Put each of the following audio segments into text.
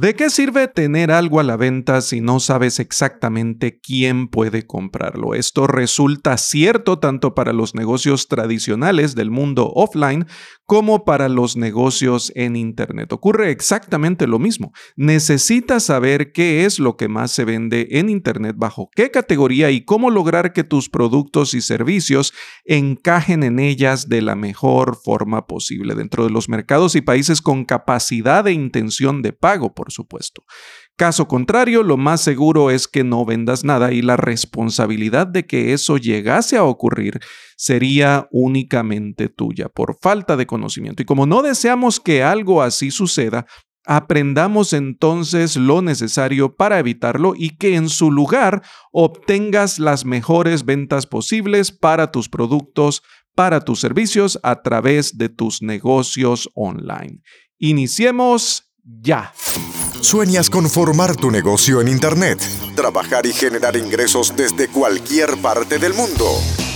¿De qué sirve tener algo a la venta si no sabes exactamente quién puede comprarlo? Esto resulta cierto tanto para los negocios tradicionales del mundo offline como para los negocios en Internet. Ocurre exactamente lo mismo. Necesitas saber qué es lo que más se vende en Internet, bajo qué categoría y cómo lograr que tus productos y servicios encajen en ellas de la mejor forma posible dentro de los mercados y países con capacidad e intención de pago, por supuesto. Caso contrario, lo más seguro es que no vendas nada y la responsabilidad de que eso llegase a ocurrir sería únicamente tuya por falta de conocimiento. Y como no deseamos que algo así suceda, aprendamos entonces lo necesario para evitarlo y que en su lugar obtengas las mejores ventas posibles para tus productos, para tus servicios a través de tus negocios online. Iniciemos ya. ¿Sueñas con formar tu negocio en Internet? Trabajar y generar ingresos desde cualquier parte del mundo.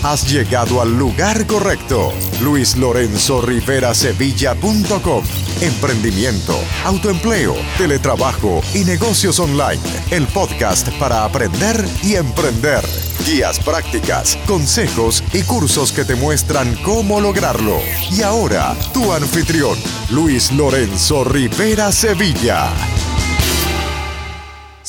Has llegado al lugar correcto. Luis Lorenzo Rivera Sevilla.com. Emprendimiento, autoempleo, teletrabajo y negocios online. El podcast para aprender y emprender. Guías prácticas, consejos y cursos que te muestran cómo lograrlo. Y ahora, tu anfitrión, Luis Lorenzo Rivera Sevilla.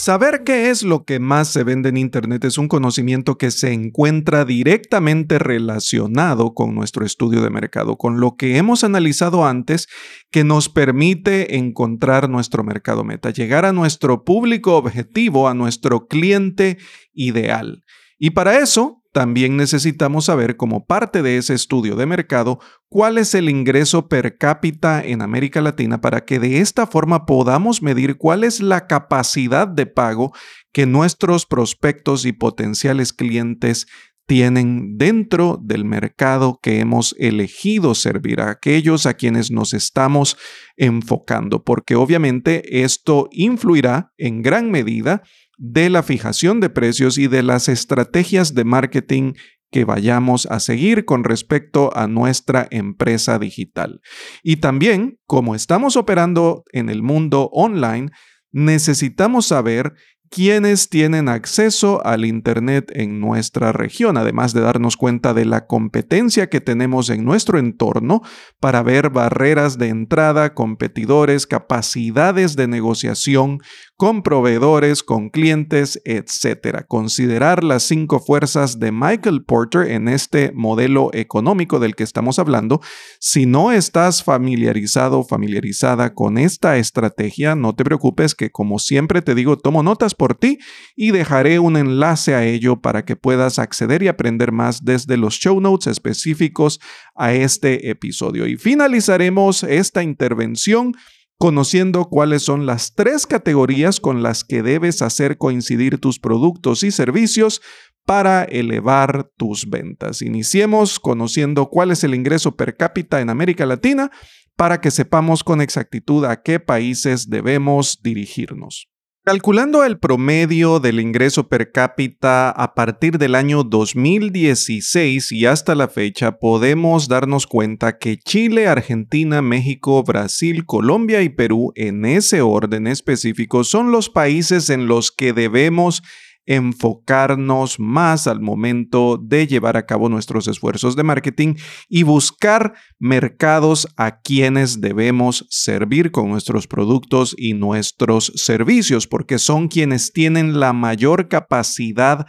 Saber qué es lo que más se vende en Internet es un conocimiento que se encuentra directamente relacionado con nuestro estudio de mercado, con lo que hemos analizado antes que nos permite encontrar nuestro mercado meta, llegar a nuestro público objetivo, a nuestro cliente ideal. Y para eso también necesitamos saber como parte de ese estudio de mercado cuál es el ingreso per cápita en América Latina para que de esta forma podamos medir cuál es la capacidad de pago que nuestros prospectos y potenciales clientes tienen dentro del mercado que hemos elegido servir a aquellos a quienes nos estamos enfocando, porque obviamente esto influirá en gran medida de la fijación de precios y de las estrategias de marketing que vayamos a seguir con respecto a nuestra empresa digital. Y también, como estamos operando en el mundo online, necesitamos saber quienes tienen acceso al Internet en nuestra región, además de darnos cuenta de la competencia que tenemos en nuestro entorno para ver barreras de entrada, competidores, capacidades de negociación con proveedores, con clientes, etc. Considerar las cinco fuerzas de Michael Porter en este modelo económico del que estamos hablando. Si no estás familiarizado o familiarizada con esta estrategia, no te preocupes que como siempre te digo, tomo notas por ti y dejaré un enlace a ello para que puedas acceder y aprender más desde los show notes específicos a este episodio. Y finalizaremos esta intervención conociendo cuáles son las tres categorías con las que debes hacer coincidir tus productos y servicios para elevar tus ventas. Iniciemos conociendo cuál es el ingreso per cápita en América Latina para que sepamos con exactitud a qué países debemos dirigirnos. Calculando el promedio del ingreso per cápita a partir del año 2016 y hasta la fecha, podemos darnos cuenta que Chile, Argentina, México, Brasil, Colombia y Perú, en ese orden específico, son los países en los que debemos enfocarnos más al momento de llevar a cabo nuestros esfuerzos de marketing y buscar mercados a quienes debemos servir con nuestros productos y nuestros servicios, porque son quienes tienen la mayor capacidad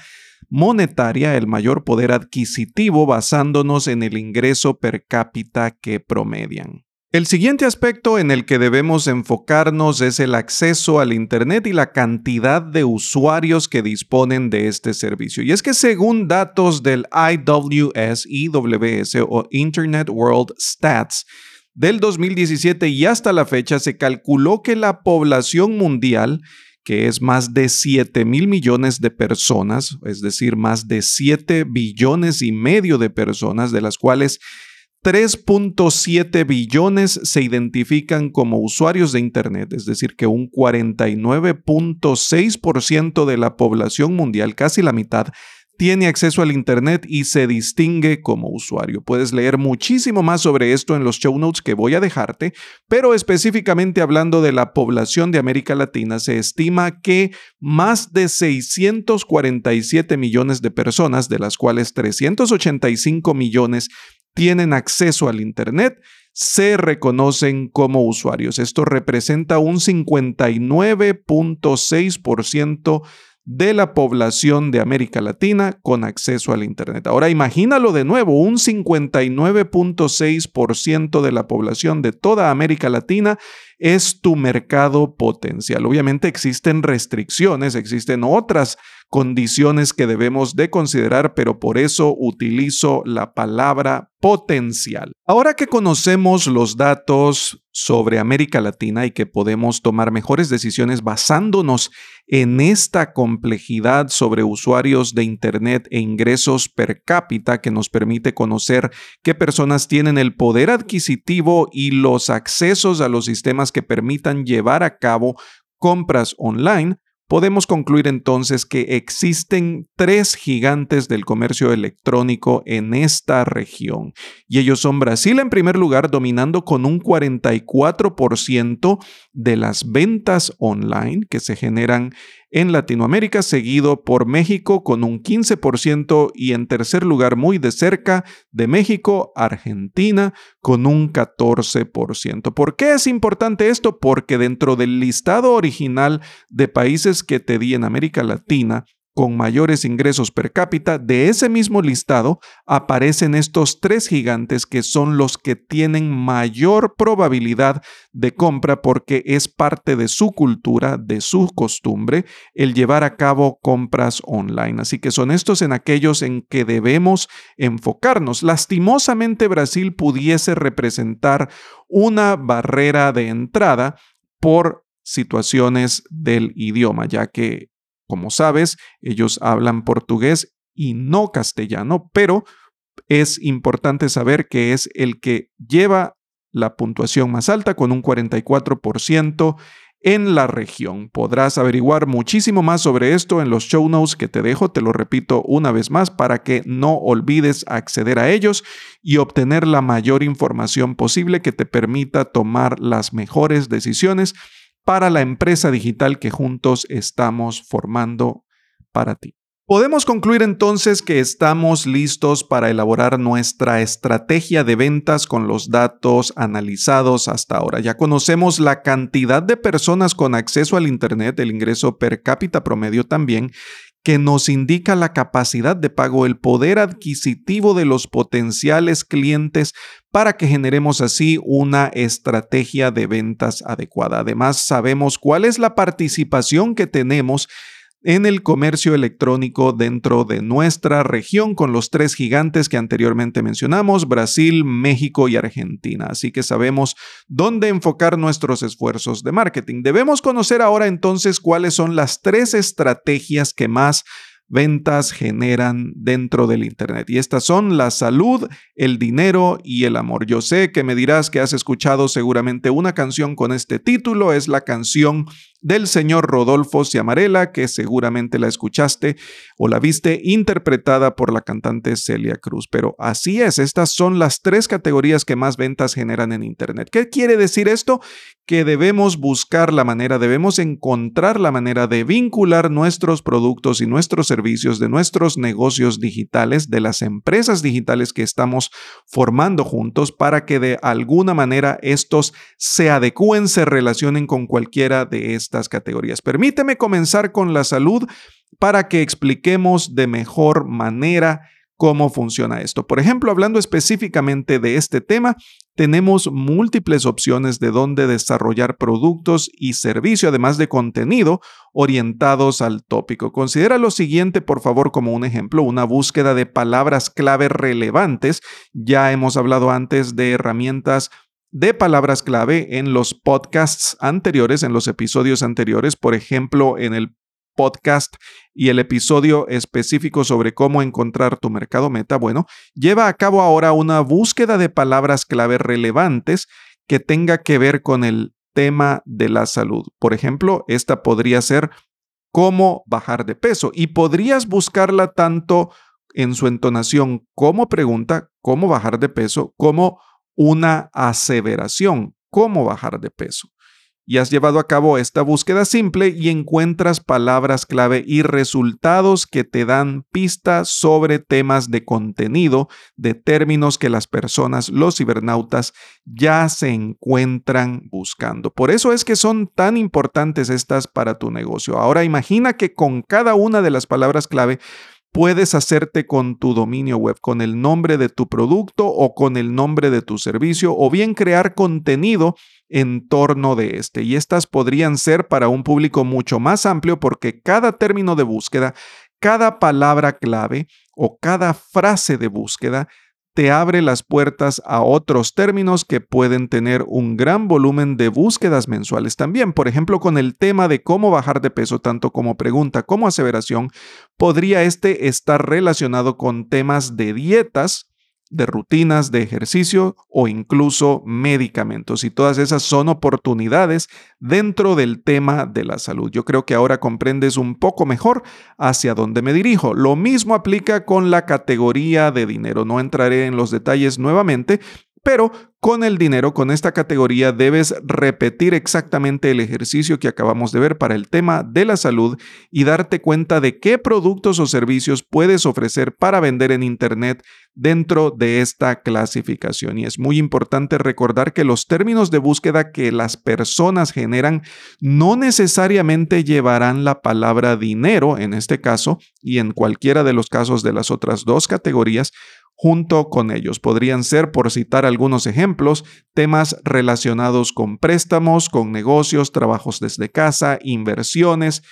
monetaria, el mayor poder adquisitivo basándonos en el ingreso per cápita que promedian. El siguiente aspecto en el que debemos enfocarnos es el acceso al Internet y la cantidad de usuarios que disponen de este servicio. Y es que según datos del IWS, IWS o Internet World Stats, del 2017 y hasta la fecha se calculó que la población mundial, que es más de 7 mil millones de personas, es decir, más de 7 billones y medio de personas, de las cuales 3.7 billones se identifican como usuarios de Internet, es decir, que un 49.6% de la población mundial, casi la mitad, tiene acceso al Internet y se distingue como usuario. Puedes leer muchísimo más sobre esto en los show notes que voy a dejarte, pero específicamente hablando de la población de América Latina, se estima que más de 647 millones de personas, de las cuales 385 millones tienen acceso al Internet, se reconocen como usuarios. Esto representa un 59.6% de la población de América Latina con acceso al Internet. Ahora imagínalo de nuevo, un 59.6% de la población de toda América Latina es tu mercado potencial. Obviamente existen restricciones, existen otras condiciones que debemos de considerar, pero por eso utilizo la palabra potencial. Ahora que conocemos los datos sobre América Latina y que podemos tomar mejores decisiones basándonos en esta complejidad sobre usuarios de Internet e ingresos per cápita que nos permite conocer qué personas tienen el poder adquisitivo y los accesos a los sistemas que permitan llevar a cabo compras online, Podemos concluir entonces que existen tres gigantes del comercio electrónico en esta región y ellos son Brasil en primer lugar dominando con un 44% de las ventas online que se generan en Latinoamérica, seguido por México con un 15% y en tercer lugar muy de cerca de México, Argentina con un 14%. ¿Por qué es importante esto? Porque dentro del listado original de países que te di en América Latina, con mayores ingresos per cápita, de ese mismo listado aparecen estos tres gigantes que son los que tienen mayor probabilidad de compra porque es parte de su cultura, de su costumbre, el llevar a cabo compras online. Así que son estos en aquellos en que debemos enfocarnos. Lastimosamente Brasil pudiese representar una barrera de entrada por situaciones del idioma, ya que como sabes, ellos hablan portugués y no castellano, pero es importante saber que es el que lleva la puntuación más alta con un 44% en la región. Podrás averiguar muchísimo más sobre esto en los show notes que te dejo, te lo repito una vez más, para que no olvides acceder a ellos y obtener la mayor información posible que te permita tomar las mejores decisiones para la empresa digital que juntos estamos formando para ti. Podemos concluir entonces que estamos listos para elaborar nuestra estrategia de ventas con los datos analizados hasta ahora. Ya conocemos la cantidad de personas con acceso al Internet, el ingreso per cápita promedio también, que nos indica la capacidad de pago, el poder adquisitivo de los potenciales clientes para que generemos así una estrategia de ventas adecuada. Además, sabemos cuál es la participación que tenemos en el comercio electrónico dentro de nuestra región con los tres gigantes que anteriormente mencionamos, Brasil, México y Argentina. Así que sabemos dónde enfocar nuestros esfuerzos de marketing. Debemos conocer ahora entonces cuáles son las tres estrategias que más ventas generan dentro del Internet. Y estas son la salud, el dinero y el amor. Yo sé que me dirás que has escuchado seguramente una canción con este título, es la canción del señor Rodolfo Ciamarela, que seguramente la escuchaste o la viste interpretada por la cantante Celia Cruz. Pero así es, estas son las tres categorías que más ventas generan en Internet. ¿Qué quiere decir esto? Que debemos buscar la manera, debemos encontrar la manera de vincular nuestros productos y nuestros servicios de nuestros negocios digitales, de las empresas digitales que estamos formando juntos para que de alguna manera estos se adecúen, se relacionen con cualquiera de estas categorías. Permíteme comenzar con la salud para que expliquemos de mejor manera cómo funciona esto. Por ejemplo, hablando específicamente de este tema, tenemos múltiples opciones de dónde desarrollar productos y servicios, además de contenido orientados al tópico. Considera lo siguiente, por favor, como un ejemplo, una búsqueda de palabras clave relevantes. Ya hemos hablado antes de herramientas de palabras clave en los podcasts anteriores, en los episodios anteriores, por ejemplo, en el podcast y el episodio específico sobre cómo encontrar tu mercado meta, bueno, lleva a cabo ahora una búsqueda de palabras clave relevantes que tenga que ver con el tema de la salud. Por ejemplo, esta podría ser cómo bajar de peso. Y podrías buscarla tanto en su entonación como pregunta, cómo bajar de peso, como una aseveración, cómo bajar de peso y has llevado a cabo esta búsqueda simple y encuentras palabras clave y resultados que te dan pistas sobre temas de contenido, de términos que las personas, los cibernautas, ya se encuentran buscando. Por eso es que son tan importantes estas para tu negocio. Ahora imagina que con cada una de las palabras clave puedes hacerte con tu dominio web, con el nombre de tu producto o con el nombre de tu servicio, o bien crear contenido en torno de este. Y estas podrían ser para un público mucho más amplio porque cada término de búsqueda, cada palabra clave o cada frase de búsqueda te abre las puertas a otros términos que pueden tener un gran volumen de búsquedas mensuales también. Por ejemplo, con el tema de cómo bajar de peso, tanto como pregunta como aseveración, podría este estar relacionado con temas de dietas, de rutinas de ejercicio o incluso medicamentos. Y todas esas son oportunidades dentro del tema de la salud. Yo creo que ahora comprendes un poco mejor hacia dónde me dirijo. Lo mismo aplica con la categoría de dinero. No entraré en los detalles nuevamente, pero con el dinero, con esta categoría, debes repetir exactamente el ejercicio que acabamos de ver para el tema de la salud y darte cuenta de qué productos o servicios puedes ofrecer para vender en Internet dentro de esta clasificación. Y es muy importante recordar que los términos de búsqueda que las personas generan no necesariamente llevarán la palabra dinero en este caso y en cualquiera de los casos de las otras dos categorías junto con ellos. Podrían ser, por citar algunos ejemplos, temas relacionados con préstamos, con negocios, trabajos desde casa, inversiones,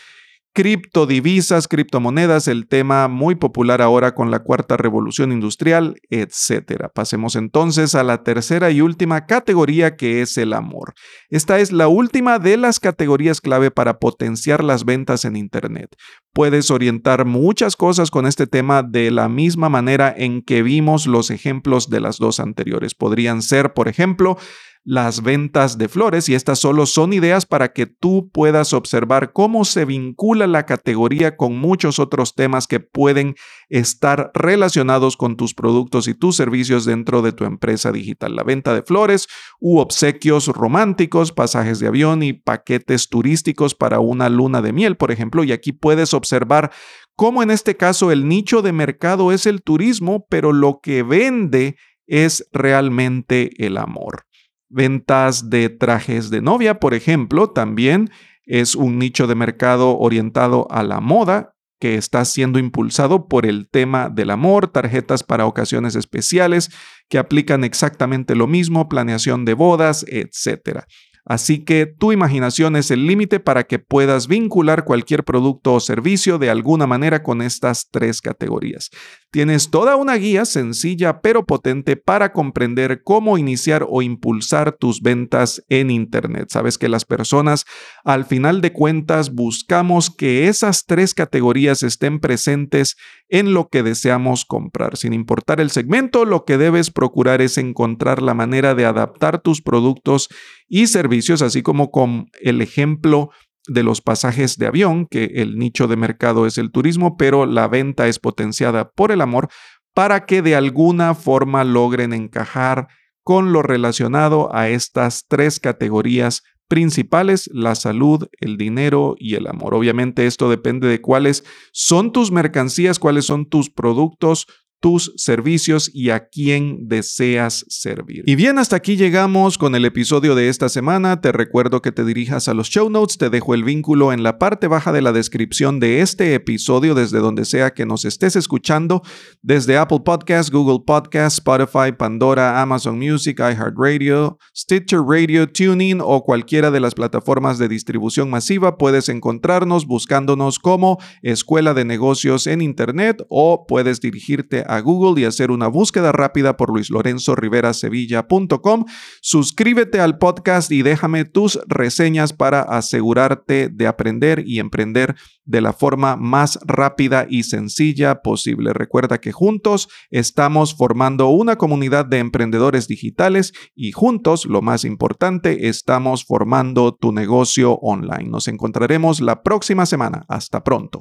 criptodivisas, criptomonedas, el tema muy popular ahora con la cuarta revolución industrial, etc. Pasemos entonces a la tercera y última categoría que es el amor. Esta es la última de las categorías clave para potenciar las ventas en Internet. Puedes orientar muchas cosas con este tema de la misma manera en que vimos los ejemplos de las dos anteriores. Podrían ser, por ejemplo, las ventas de flores y estas solo son ideas para que tú puedas observar cómo se vincula la categoría con muchos otros temas que pueden estar relacionados con tus productos y tus servicios dentro de tu empresa digital. La venta de flores u obsequios románticos, pasajes de avión y paquetes turísticos para una luna de miel, por ejemplo, y aquí puedes observar cómo en este caso el nicho de mercado es el turismo, pero lo que vende es realmente el amor. Ventas de trajes de novia, por ejemplo, también es un nicho de mercado orientado a la moda que está siendo impulsado por el tema del amor, tarjetas para ocasiones especiales que aplican exactamente lo mismo, planeación de bodas, etc. Así que tu imaginación es el límite para que puedas vincular cualquier producto o servicio de alguna manera con estas tres categorías. Tienes toda una guía sencilla pero potente para comprender cómo iniciar o impulsar tus ventas en Internet. Sabes que las personas al final de cuentas buscamos que esas tres categorías estén presentes en lo que deseamos comprar. Sin importar el segmento, lo que debes procurar es encontrar la manera de adaptar tus productos y servicios, así como con el ejemplo de los pasajes de avión, que el nicho de mercado es el turismo, pero la venta es potenciada por el amor, para que de alguna forma logren encajar con lo relacionado a estas tres categorías principales, la salud, el dinero y el amor. Obviamente esto depende de cuáles son tus mercancías, cuáles son tus productos, tus servicios y a quién deseas servir. Y bien, hasta aquí llegamos con el episodio de esta semana. Te recuerdo que te dirijas a los show notes, te dejo el vínculo en la parte baja de la descripción de este episodio desde donde sea que nos estés escuchando, desde Apple Podcasts, Google Podcasts, Spotify, Pandora, Amazon Music, iHeartRadio, Stitcher Radio, TuneIn o cualquiera de las plataformas de distribución masiva. Puedes encontrarnos buscándonos como Escuela de Negocios en Internet o puedes dirigirte a Google y hacer una búsqueda rápida por luislorenzoriverasevilla.com. Suscríbete al podcast y déjame tus reseñas para asegurarte de aprender y emprender de la forma más rápida y sencilla posible. Recuerda que juntos estamos formando una comunidad de emprendedores digitales y juntos, lo más importante, estamos formando tu negocio online. Nos encontraremos la próxima semana. Hasta pronto.